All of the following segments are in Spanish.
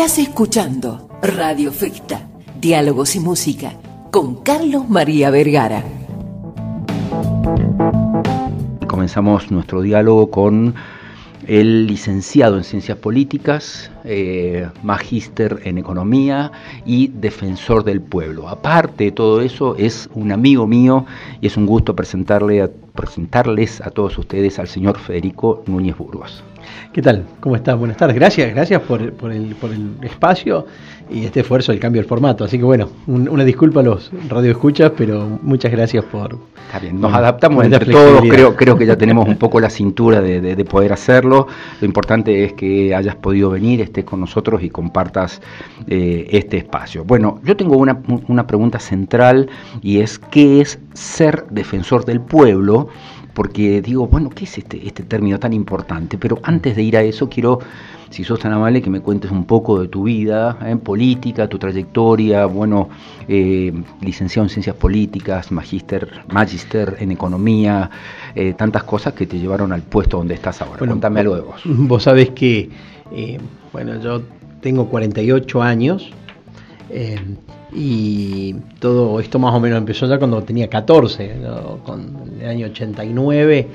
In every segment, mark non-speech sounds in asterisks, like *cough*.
Estás escuchando Radio Ficta, Diálogos y Música, con Carlos María Vergara. Comenzamos nuestro diálogo con el licenciado en Ciencias Políticas, eh, magíster en Economía y defensor del pueblo. Aparte de todo eso, es un amigo mío y es un gusto presentarle presentarles a todos ustedes al señor Federico Núñez Burgos. ¿Qué tal? ¿Cómo estás? Buenas tardes. Gracias, gracias por, el, por el espacio y este esfuerzo del cambio del formato. Así que bueno, una disculpa a los radioescuchas, pero muchas gracias por... Está bien, nos adaptamos entre todos, creo, creo que ya tenemos un poco la cintura de, poder hacerlo. Lo importante es que hayas podido venir, estés con nosotros y compartas eh, este espacio. Bueno, yo tengo una, una pregunta central y es, ¿qué es ser defensor del pueblo? Porque digo, bueno, ¿qué es este, este término tan importante? Pero antes de ir a eso, quiero si sos tan amable, que me cuentes un poco de tu vida en ¿eh? política, tu trayectoria, bueno, eh, licenciado en ciencias políticas, magíster, magister en economía, eh, tantas cosas que te llevaron al puesto donde estás ahora. Cuéntame algo de vos. Vos sabés que, bueno, yo tengo 48 años. Y todo esto más o menos empezó ya cuando tenía 14, con el año 89,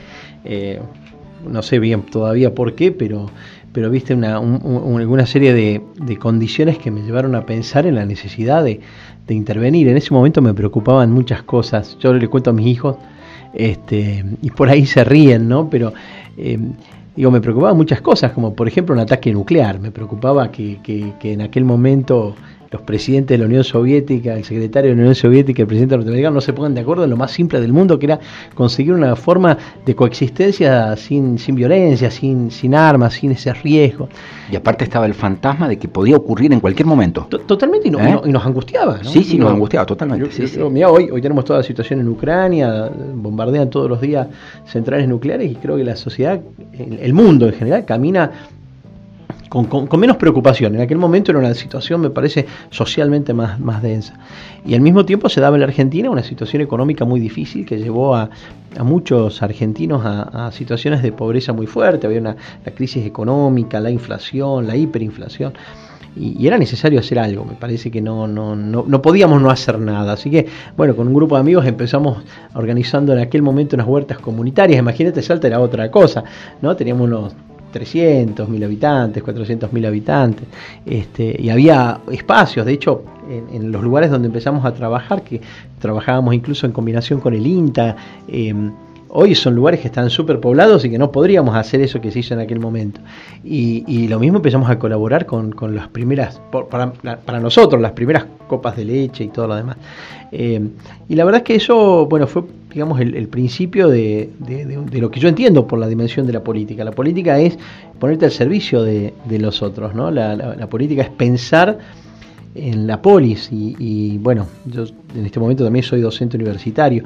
no sé bien todavía por qué, pero pero viste una, una serie de, condiciones que me llevaron a pensar en la necesidad de, intervenir. En ese momento me preocupaban muchas cosas. Yo le cuento a mis hijos, este, y por ahí se ríen, ¿no? Pero eh, digo, me preocupaban muchas cosas, como por ejemplo un ataque nuclear. Me preocupaba que en aquel momento los presidentes de la Unión Soviética, el secretario de la Unión Soviética y el presidente norteamericano no se pongan de acuerdo en lo más simple del mundo, que era conseguir una forma de coexistencia sin, sin violencia, sin, sin armas, sin ese riesgo. Y aparte estaba el fantasma de que podía ocurrir en cualquier momento. Totalmente, ¿Eh? y, nos angustiaba. Sí, sí, nos, angustiaba totalmente. hoy, hoy tenemos toda la situación en Ucrania, bombardean todos los días centrales nucleares y creo que la sociedad, el mundo en general, camina con, menos preocupación. En aquel momento era una situación, me parece, socialmente más, densa. Y al mismo tiempo se daba en la Argentina una situación económica muy difícil que llevó a, muchos argentinos a, situaciones de pobreza muy fuerte. Había una la crisis económica, la inflación, la hiperinflación. Y, era necesario hacer algo. Me parece que no, no, no, no, podíamos no hacer nada. Así que, bueno, con un grupo de amigos empezamos organizando en aquel momento unas huertas comunitarias. Imagínate, Salta era otra cosa, ¿no? Teníamos unos 300 mil habitantes, 400 mil habitantes, este, y había espacios, de hecho, en, los lugares donde empezamos a trabajar, que trabajábamos incluso en combinación con el INTA, em, hoy son lugares que están súper poblados y que no podríamos hacer eso que se hizo en aquel momento. Y, lo mismo empezamos a colaborar con, las primeras, para, nosotros, las primeras copas de leche y todo lo demás. Eh, y la verdad es que eso, bueno, fue, digamos, el, principio de, lo que yo entiendo por la dimensión de la política. La política es ponerte al servicio de, los otros, ¿no? La, política es pensar en la polis y, y, bueno, yo en este momento también soy docente universitario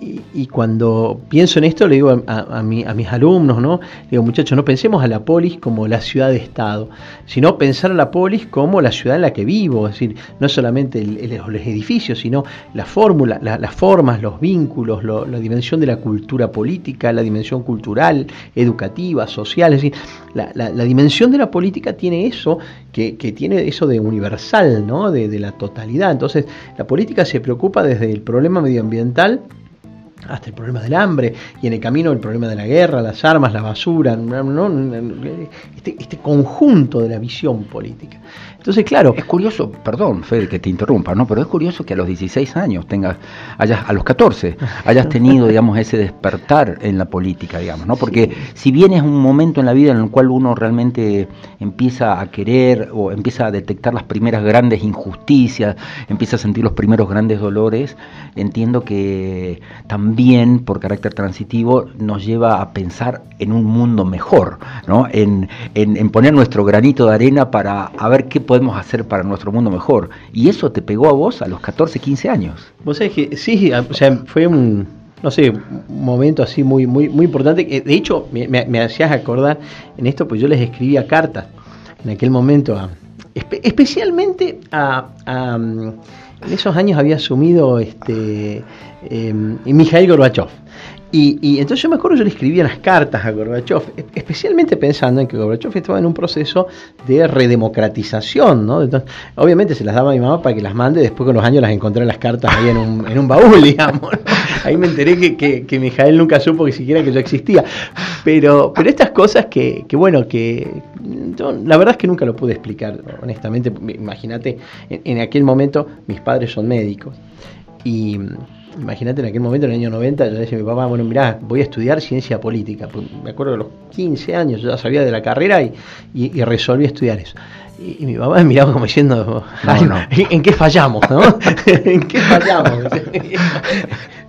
y, cuando pienso en esto, le digo a, mis alumnos, ¿no? Le digo, muchachos, no pensemos a la polis como la ciudad de Estado, sino pensar a la polis como la ciudad en la que vivo, es decir, no solamente los edificios, sino la fórmula, las formas, los vínculos, la dimensión de la cultura política, la dimensión cultural, educativa, social, es decir, la, dimensión de la política tiene eso, que, tiene eso de universal, ¿no? de la totalidad. Entonces, la política se preocupa desde el problema medioambiental, hasta el problema del hambre y en el camino el problema de la guerra, las armas, la basura, este, este, conjunto de la visión política. Entonces, claro. Es curioso, perdón, Fede, que te interrumpa, ¿no? Pero es curioso que a los 16 años tengas, hayas, a los 14, hayas *laughs* tenido, digamos, ese despertar en la política, digamos, ¿no? Porque si bien es un momento en la vida en el cual uno realmente empieza a querer o empieza a detectar las primeras grandes injusticias, empieza a sentir los primeros grandes dolores, entiendo que también, por carácter transitivo, nos lleva a pensar en un mundo mejor, ¿no? En, en, en poner nuestro granito de arena para a ver qué podemos hacer para nuestro mundo mejor. Y eso te pegó a vos a los 14, 15 años. Vos sabés que sí, o sea, fue un, no sé, un momento así muy, muy, muy importante. De hecho, me, hacías acordar en esto, pues yo les escribía cartas en aquel momento, especialmente a, en esos años había asumido este, eh, Mikhail Gorbachev. Y, entonces yo me acuerdo, yo le escribía las cartas a Gorbachev, especialmente pensando en que Gorbachev estaba en un proceso de redemocratización, ¿no? obviamente se las daba a mi mamá para que las mande, después con los años las encontré en las cartas ahí en un, en un baúl, *laughs* digamos. Ahí me enteré que, que, que Mijael nunca supo que siquiera que yo existía. Pero, pero estas cosas que, que bueno, que la verdad es que nunca lo pude explicar, honestamente. Imagínate, en, en aquel momento mis padres son médicos. Y imagínate en aquel momento, en el año 90, yo le decía a mi papá, bueno, mirá, voy a estudiar ciencia política. Pues, me acuerdo de los 15 años, yo ya sabía de la carrera y, y, resolví estudiar eso. Y, mi papá me miraba como diciendo, ¿en qué fallamos? ¿no? *laughs* *laughs* ¿En qué fallamos?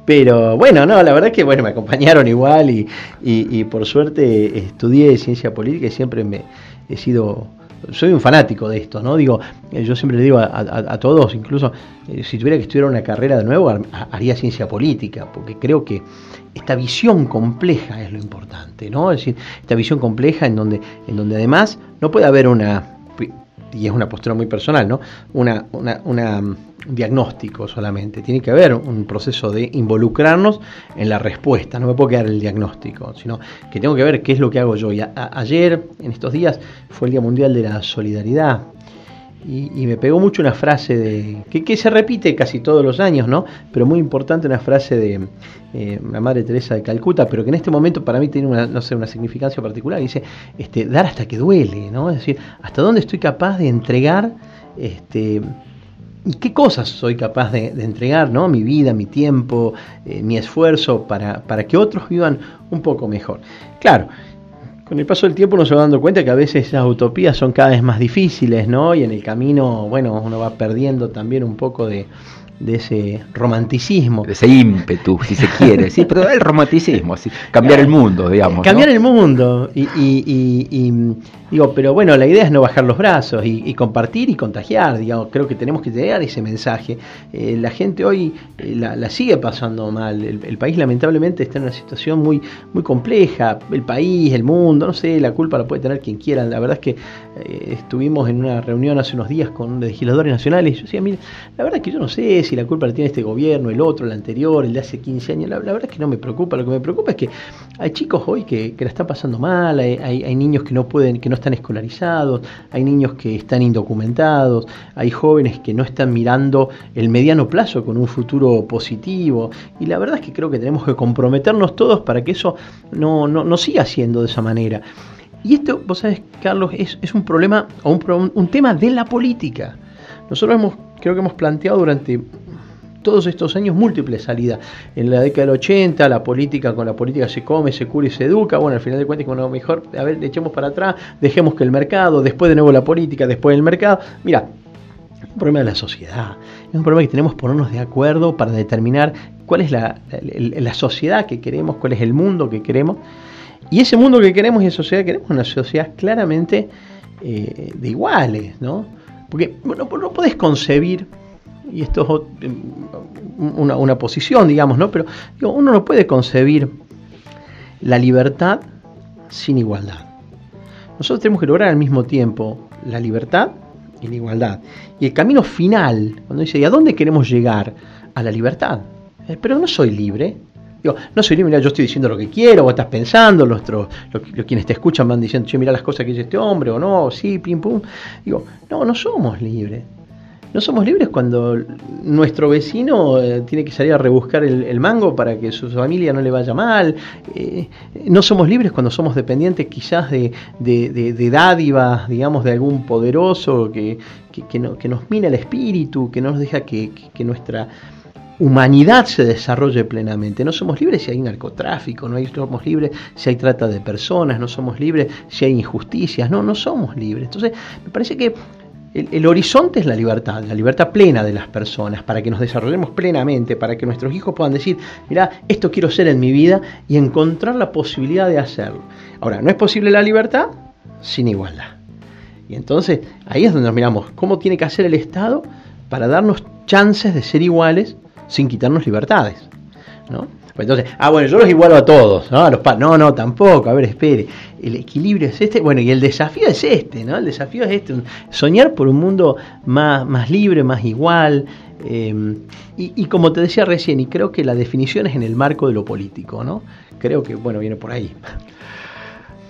Pero bueno, no, la verdad es que bueno, me acompañaron igual y, y por suerte estudié ciencia política y siempre me he sido soy un fanático de esto, ¿no? Digo, eh, yo siempre le digo a, todos, incluso eh, si tuviera que estudiar una carrera de nuevo, haría ciencia política, porque creo que esta visión compleja es lo importante, ¿no? Es decir, esta visión compleja en donde, en donde además no puede haber una y es una postura muy personal, ¿no? Una, un diagnóstico solamente. Tiene que haber un proceso de involucrarnos en la respuesta. No me puedo quedar el diagnóstico, sino que tengo que ver qué es lo que hago yo. Y ayer, en estos días, fue el Día Mundial de la Solidaridad. Y, me pegó mucho una frase de que, se repite casi todos los años, ¿no? Pero muy importante una frase de eh, la Madre Teresa de Calcuta, pero que en este momento para mí tiene una, no sé, una significancia particular. dice, este, dar hasta que duele, ¿no? Es decir, hasta dónde estoy capaz de entregar, este, y qué cosas soy capaz de, entregar, ¿no? Mi vida, mi tiempo, eh, mi esfuerzo para, para que otros vivan un poco mejor. Claro con el paso del tiempo uno se va dando cuenta que a veces esas utopías son cada vez más difíciles, ¿no? Y en el camino, bueno, uno va perdiendo también un poco de, de ese romanticismo. De ese ímpetu, si se quiere, sí, pero el romanticismo, cambiar el mundo, digamos. Cambiar el mundo. Y, y, digo, pero bueno, la idea es no bajar los brazos y, compartir y contagiar, digamos, creo que tenemos que llegar ese mensaje. Eh, la gente hoy eh, la, sigue pasando mal, el, país lamentablemente está en una situación muy, muy compleja, el país, el mundo, no sé, la culpa la puede tener quien quiera, la verdad es que eh, estuvimos en una reunión hace unos días con legisladores nacionales y yo decía, mira, la verdad es que yo no sé si la culpa la tiene este gobierno, el otro, el anterior, el de hace 15 años. La, verdad es que no me preocupa. Lo que me preocupa es que hay chicos hoy que, la están pasando mal, hay, niños que no pueden, que no están escolarizados, hay niños que están indocumentados, hay jóvenes que no están mirando el mediano plazo con un futuro positivo. Y la verdad es que creo que tenemos que comprometernos todos para que eso no, no, siga siendo de esa manera. Y esto, vos sabés, Carlos, es, un problema o un, tema de la política. Nosotros hemos, creo que hemos planteado durante todos estos años múltiples salidas. En la década del 80, la política con la política se come, se cura y se educa. Bueno, al final de cuentas, bueno, mejor, a ver, le echemos para atrás, dejemos que el mercado, después de nuevo la política, después el mercado. Mira, un problema de la sociedad. Es un problema que tenemos que ponernos de acuerdo para determinar cuál es la, sociedad que queremos, cuál es el mundo que queremos. Y ese mundo que queremos y esa sociedad que queremos es una sociedad claramente eh, de iguales, ¿no? Porque no, no podés concebir y esto es una, una posición, digamos, ¿no? Pero uno no puede concebir la libertad sin igualdad. Nosotros tenemos que lograr al mismo tiempo la libertad y la igualdad. Y el camino final, cuando dice, ¿y a dónde queremos llegar? A la libertad. Eh, pero no soy libre. Digo, no soy mira, yo estoy diciendo lo que quiero, vos estás pensando, los, los, quienes te escuchan van diciendo, che, mira las cosas que dice este hombre, o no, sí, pim, pum. Digo, no, no somos libres. No somos libres cuando nuestro vecino eh, tiene que salir a rebuscar el, mango para que su familia no le vaya mal. Eh, no somos libres cuando somos dependientes quizás de, de, dádivas, digamos, de algún poderoso que, que, nos mina el espíritu, que no nos deja que, nuestra humanidad se desarrolle plenamente. No somos libres si hay narcotráfico, no somos libres si hay trata de personas, no somos libres si hay injusticias, no, no somos libres. Entonces, me parece que el, horizonte es la libertad, la libertad plena de las personas, para que nos desarrollemos plenamente, para que nuestros hijos puedan decir, mira, esto quiero ser en mi vida y encontrar la posibilidad de hacerlo. Ahora, no es posible la libertad sin igualdad. Y entonces ahí es donde nos miramos cómo tiene que hacer el Estado para darnos chances de ser iguales sin quitarnos libertades. ¿no? Pues entonces, ah, bueno, yo los igualo a todos, ¿no? Los no, no, tampoco, a ver, espere. El equilibrio es este, bueno, y el desafío es este, ¿no? El desafío es este, soñar por un mundo más, más libre, más igual. Eh, y, y, como te decía recién, y creo que la definición es en el marco de lo político, ¿no? Creo que, bueno, viene por ahí.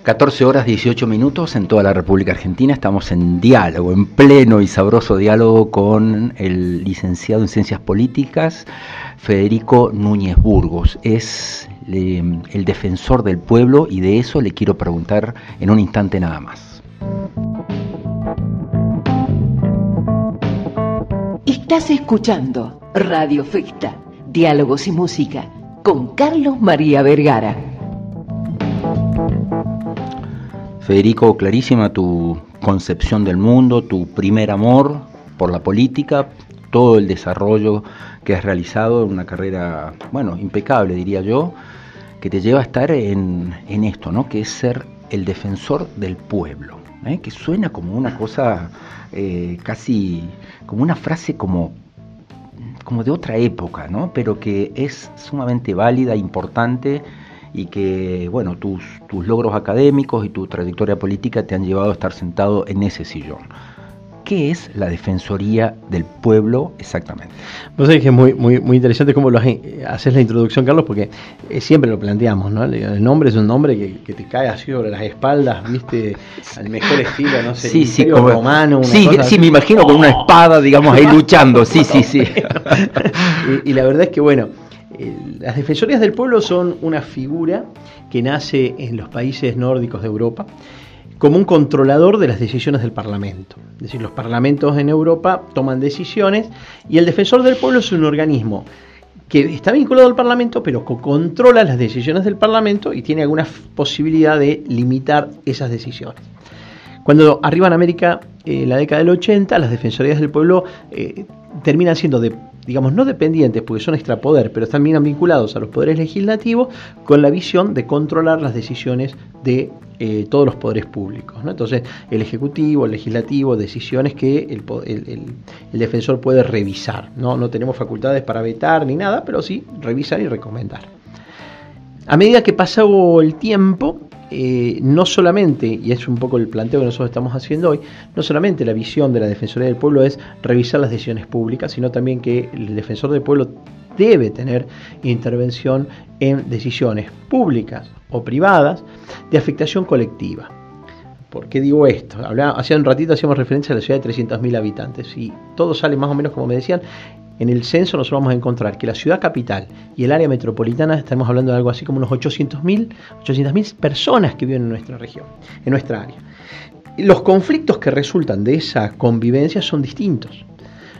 14 horas 18 minutos en toda la República Argentina. Estamos en diálogo, en pleno y sabroso diálogo con el licenciado en Ciencias Políticas, Federico Núñez Burgos. Es el defensor del pueblo y de eso le quiero preguntar en un instante nada más. Estás escuchando Radio Festa, Diálogos y Música con Carlos María Vergara. Federico, clarísima tu concepción del mundo, tu primer amor por la política, todo el desarrollo que has realizado una carrera, bueno, impecable diría yo, que te lleva a estar en, esto, ¿no? Que es ser el defensor del pueblo, ¿eh? que suena como una cosa eh, casi, como una frase como como de otra época, ¿no? Pero que es sumamente válida, importante y que, bueno, tus, tus logros académicos y tu trayectoria política te han llevado a estar sentado en ese sillón. ¿Qué es la Defensoría del Pueblo exactamente? Vos sabés que es muy, muy, muy interesante cómo lo haces la introducción, Carlos, porque eh, siempre lo planteamos, ¿no? El nombre es un nombre que, te cae así sobre las espaldas, ¿viste? Al mejor estilo, no sé, sí, sí, como, romano. Una sí, sí, me imagino con una espada, digamos, ahí luchando, sí, sí, sí. *laughs* y la verdad es que, bueno, las defensorías del pueblo son una figura que nace en los países nórdicos de Europa como un controlador de las decisiones del Parlamento. Es decir, los parlamentos en Europa toman decisiones y el defensor del pueblo es un organismo que está vinculado al Parlamento, pero que controla las decisiones del Parlamento y tiene alguna posibilidad de limitar esas decisiones. Cuando arriba en América, en la década del 80, las defensorías del pueblo eh, terminan siendo de digamos, no dependientes, porque son extrapoder, pero están vinculados a los poderes legislativos, con la visión de controlar las decisiones de eh, todos los poderes públicos. Entonces, el Ejecutivo, el Legislativo, decisiones que el, defensor puede revisar. ¿no? no tenemos facultades para vetar ni nada, pero sí revisar y recomendar. A medida que pasó el tiempo, eh, no solamente, y es un poco el planteo que nosotros estamos haciendo hoy, no solamente la visión de la Defensoría del Pueblo es revisar las decisiones públicas, sino también que el defensor del pueblo debe tener intervención en decisiones públicas o privadas de afectación colectiva. ¿Por qué digo esto? hace un ratito hacíamos referencia a la ciudad de 300.000 habitantes y todo sale más o menos como me decían en el censo nosotros vamos a encontrar que la ciudad capital y el área metropolitana, estamos hablando de algo así como unos 800.000 800 personas que viven en nuestra región, en nuestra área. Los conflictos que resultan de esa convivencia son distintos.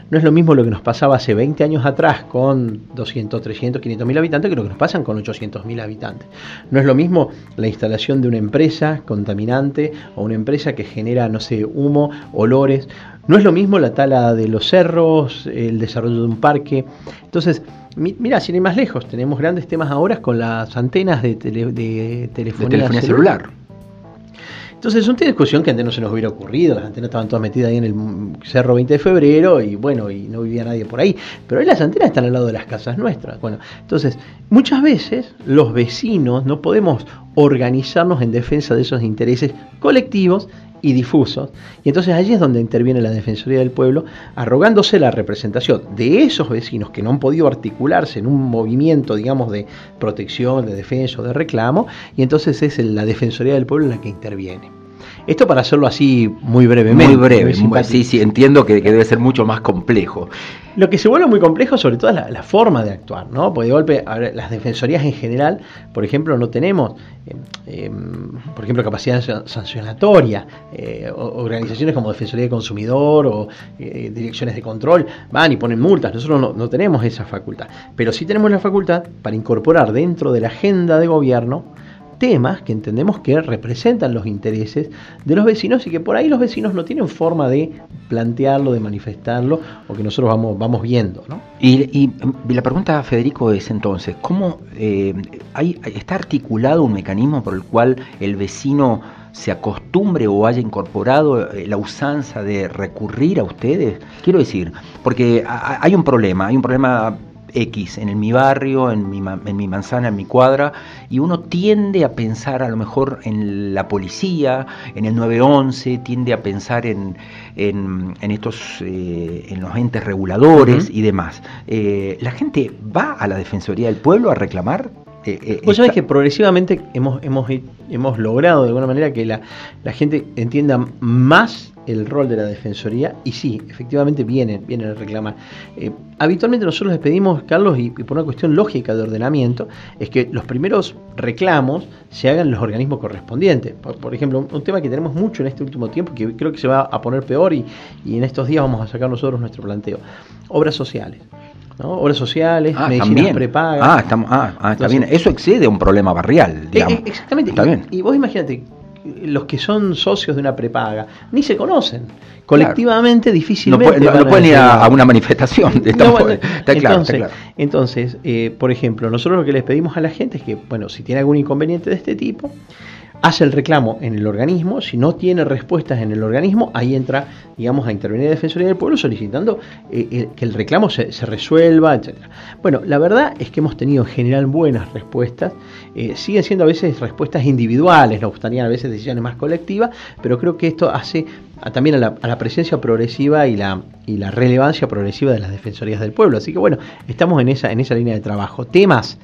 No es lo mismo lo que nos pasaba hace 20 años atrás con 200, 300, 500 mil habitantes que lo que nos pasan con 800 mil habitantes. No es lo mismo la instalación de una empresa contaminante o una empresa que genera, no sé, humo, olores no es lo mismo la tala de los cerros, el desarrollo de un parque. Entonces, mira, sin ir más lejos, tenemos grandes temas ahora con las antenas de, de telefonía, celular. Entonces es una discusión que antes no se nos hubiera ocurrido, las antenas estaban todas metidas ahí en el cerro 20 de febrero y bueno, y no vivía nadie por ahí, pero hoy las antenas están al lado de las casas nuestras. Bueno, entonces muchas veces los vecinos no podemos organizarnos en defensa de esos intereses colectivos y difusos. Y entonces allí es donde interviene la Defensoría del Pueblo, arrogándose la representación de esos vecinos que no han podido articularse en un movimiento, digamos, de protección, de defensa o de reclamo, y entonces es la Defensoría del Pueblo la que interviene. Esto para hacerlo así muy brevemente. Muy breve, sí, sí, entiendo que, debe ser mucho más complejo. Lo que se vuelve muy complejo sobre todo es la, forma de actuar, ¿no? Porque de golpe, las defensorías en general, por ejemplo, no tenemos, em, em, por ejemplo, capacidad sancionatoria, eh, organizaciones como Defensoría de Consumidor o eh, direcciones de control van y ponen multas, nosotros no, no tenemos esa facultad, pero sí tenemos la facultad para incorporar dentro de la agenda de gobierno temas que entendemos que representan los intereses de los vecinos y que por ahí los vecinos no tienen forma de plantearlo, de manifestarlo o que nosotros vamos, vamos viendo. ¿no? Y, la pregunta, Federico, es entonces, ¿cómo eh, está articulado un mecanismo por el cual el vecino se acostumbre o haya incorporado eh, la usanza de recurrir a ustedes? Quiero decir, porque hay un problema, hay un problema X, en mi barrio, en mi, en mi manzana, en mi cuadra, y uno tiende a pensar a lo mejor en la policía, en el 911, tiende a pensar en, en, estos, eh, en los entes reguladores y demás. Eh, ¿La gente va a la Defensoría del Pueblo a reclamar? Eh, Vos sabés que progresivamente hemos, hemos, hemos logrado de alguna manera que la, la gente entienda más el rol de la Defensoría y sí, efectivamente vienen, vienen a reclamar. Eh, habitualmente nosotros les pedimos, Carlos, y, por una cuestión lógica de ordenamiento, es que los primeros reclamos se hagan en los organismos correspondientes. Por, ejemplo, un, tema que tenemos mucho en este último tiempo, que creo que se va a poner peor y, en estos días vamos a sacar nosotros nuestro planteo. Obras sociales. Obras sociales, ah, medicinas prepagas. Ah, estamos, ah, ah está bien. Eso excede a un problema barrial. Eh, eh, exactamente. Está bien. Y vos imagínate, los que son socios de una prepaga ni se conocen. Colectivamente difícilmente. No, pueden ir a, una manifestación. *laughs* está, claro, entonces, eh, por ejemplo, nosotros lo que les pedimos a la gente es que, bueno, si tiene algún inconveniente de este tipo, hace el reclamo en el organismo, si no tiene respuestas en el organismo, ahí entra, digamos, a intervenir la Defensoría del Pueblo solicitando eh, eh, que el reclamo se, resuelva, etc. Bueno, la verdad es que hemos tenido en general buenas respuestas, eh, siguen siendo a veces respuestas individuales, nos gustaría a veces decisiones más colectivas, pero creo que esto hace también a la, presencia progresiva y la, y la relevancia progresiva de las Defensorías del Pueblo. Así que bueno, estamos en esa, en esa línea de trabajo. Temas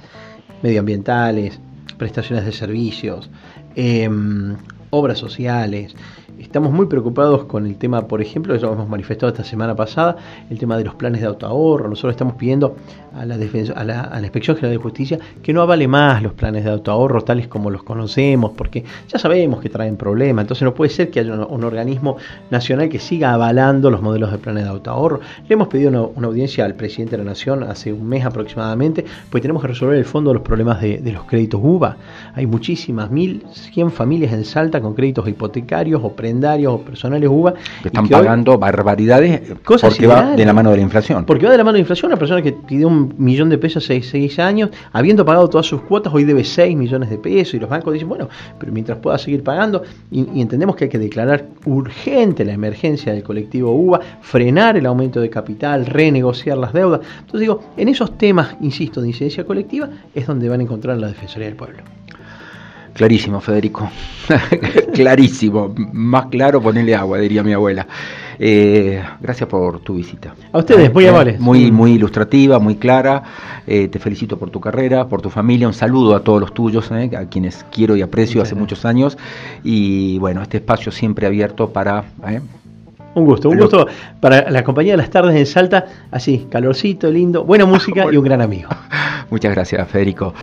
medioambientales, prestaciones de servicios, Em, obras sociales, Estamos muy preocupados con el tema, por ejemplo, eso lo hemos manifestado esta semana pasada, el tema de los planes de autoahorro. Nosotros estamos pidiendo a la, a la, Inspección General de Justicia que no avale más los planes de autoahorro tales como los conocemos, porque ya sabemos que traen problemas. Entonces no puede ser que haya un, organismo nacional que siga avalando los modelos de planes de autoahorro. Le hemos pedido una, audiencia al presidente de la Nación hace un mes aproximadamente, pues tenemos que resolver el fondo de los problemas de, los créditos UBA. Hay muchísimas, mil, cien familias en Salta con créditos hipotecarios o pre o personales UBA. Que están pagando barbaridades cosas porque va de la mano de la inflación. Porque va de la mano de la inflación. Una persona que pidió un millón de pesos hace seis años, habiendo pagado todas sus cuotas, hoy debe 6 millones de pesos y los bancos dicen, bueno, pero mientras pueda seguir pagando, y, entendemos que hay que declarar urgente la emergencia del colectivo UBA, frenar el aumento de capital, renegociar las deudas. Entonces digo, en esos temas, insisto, de incidencia colectiva, es donde van a encontrar la Defensoría del Pueblo. Clarísimo, Federico. *laughs* Clarísimo. Más claro, ponerle agua, diría mi abuela. Eh, gracias por tu visita. A ustedes, muy amables. Muy, muy ilustrativa, muy clara. Eh, te felicito por tu carrera, por tu familia. Un saludo a todos los tuyos, eh, a quienes quiero y aprecio hace muchos años. Y bueno, este espacio siempre abierto para un gusto, un gusto para la compañía de las tardes en Salta, así, calorcito, lindo, buena *laughs* música y un gran amigo. *laughs* Muchas gracias, Federico.